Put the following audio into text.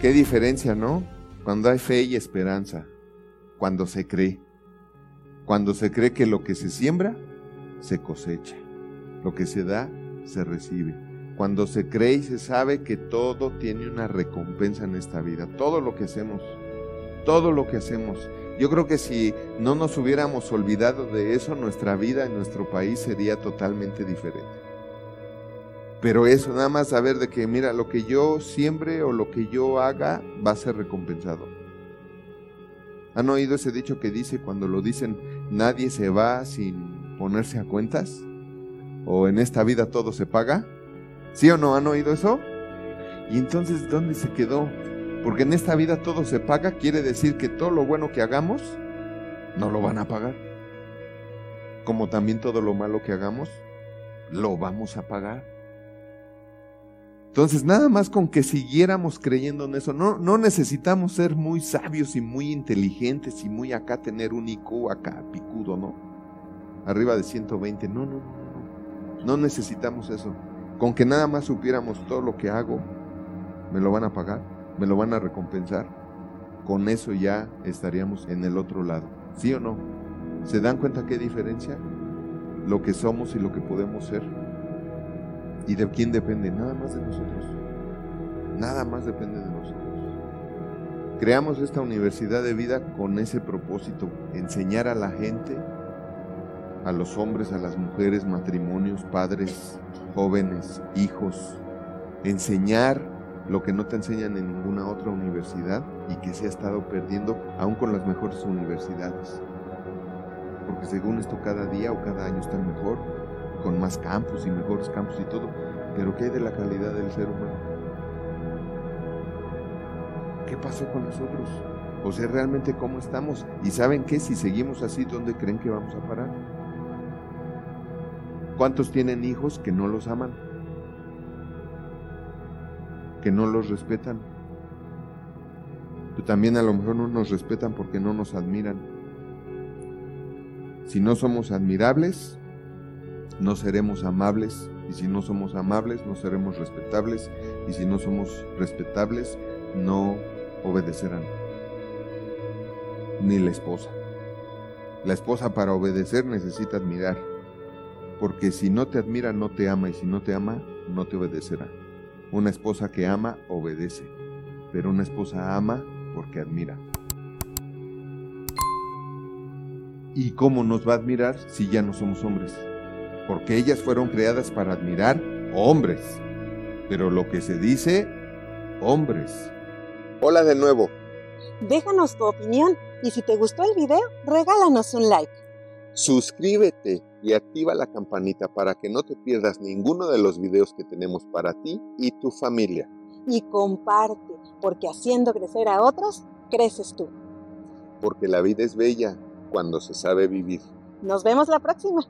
Qué diferencia, ¿no? Cuando hay fe y esperanza, cuando se cree, cuando se cree que lo que se siembra, se cosecha, lo que se da, se recibe. Cuando se cree y se sabe que todo tiene una recompensa en esta vida, todo lo que hacemos, todo lo que hacemos. Yo creo que si no nos hubiéramos olvidado de eso, nuestra vida en nuestro país sería totalmente diferente. Pero eso, nada más saber de que, mira, lo que yo siembre o lo que yo haga va a ser recompensado. ¿Han oído ese dicho que dice cuando lo dicen, nadie se va sin ponerse a cuentas? ¿O en esta vida todo se paga? ¿Sí o no? ¿Han oído eso? Y entonces, ¿dónde se quedó? Porque en esta vida todo se paga, quiere decir que todo lo bueno que hagamos, no lo van a pagar. Como también todo lo malo que hagamos, lo vamos a pagar. Entonces, nada más con que siguiéramos creyendo en eso, no, no necesitamos ser muy sabios y muy inteligentes y muy acá tener un IQ acá picudo, ¿no? Arriba de 120, no, no, no, no, no necesitamos eso. Con que nada más supiéramos todo lo que hago, me lo van a pagar, me lo van a recompensar. Con eso ya estaríamos en el otro lado, ¿sí o no? ¿Se dan cuenta qué diferencia? Lo que somos y lo que podemos ser. ¿Y de quién depende? Nada más de nosotros. Nada más depende de nosotros. Creamos esta universidad de vida con ese propósito, enseñar a la gente, a los hombres, a las mujeres, matrimonios, padres, jóvenes, hijos, enseñar lo que no te enseñan en ninguna otra universidad y que se ha estado perdiendo aún con las mejores universidades. Porque según esto cada día o cada año está mejor, con más campos y mejores campos y todo, pero ¿qué hay de la calidad del ser humano? ¿Qué pasó con nosotros? O sea, realmente cómo estamos. Y saben qué, si seguimos así, ¿dónde creen que vamos a parar? ¿Cuántos tienen hijos que no los aman? Que no los respetan. Pero también a lo mejor no nos respetan porque no nos admiran. Si no somos admirables, no seremos amables, y si no somos amables, no seremos respetables, y si no somos respetables, no obedecerán. Ni la esposa. La esposa para obedecer necesita admirar, porque si no te admira, no te ama, y si no te ama, no te obedecerá. Una esposa que ama, obedece, pero una esposa ama porque admira. ¿Y cómo nos va a admirar si ya no somos hombres? Porque ellas fueron creadas para admirar hombres. Pero lo que se dice, hombres. Hola de nuevo. Déjanos tu opinión y si te gustó el video, regálanos un like. Suscríbete y activa la campanita para que no te pierdas ninguno de los videos que tenemos para ti y tu familia. Y comparte, porque haciendo crecer a otros, creces tú. Porque la vida es bella cuando se sabe vivir. Nos vemos la próxima.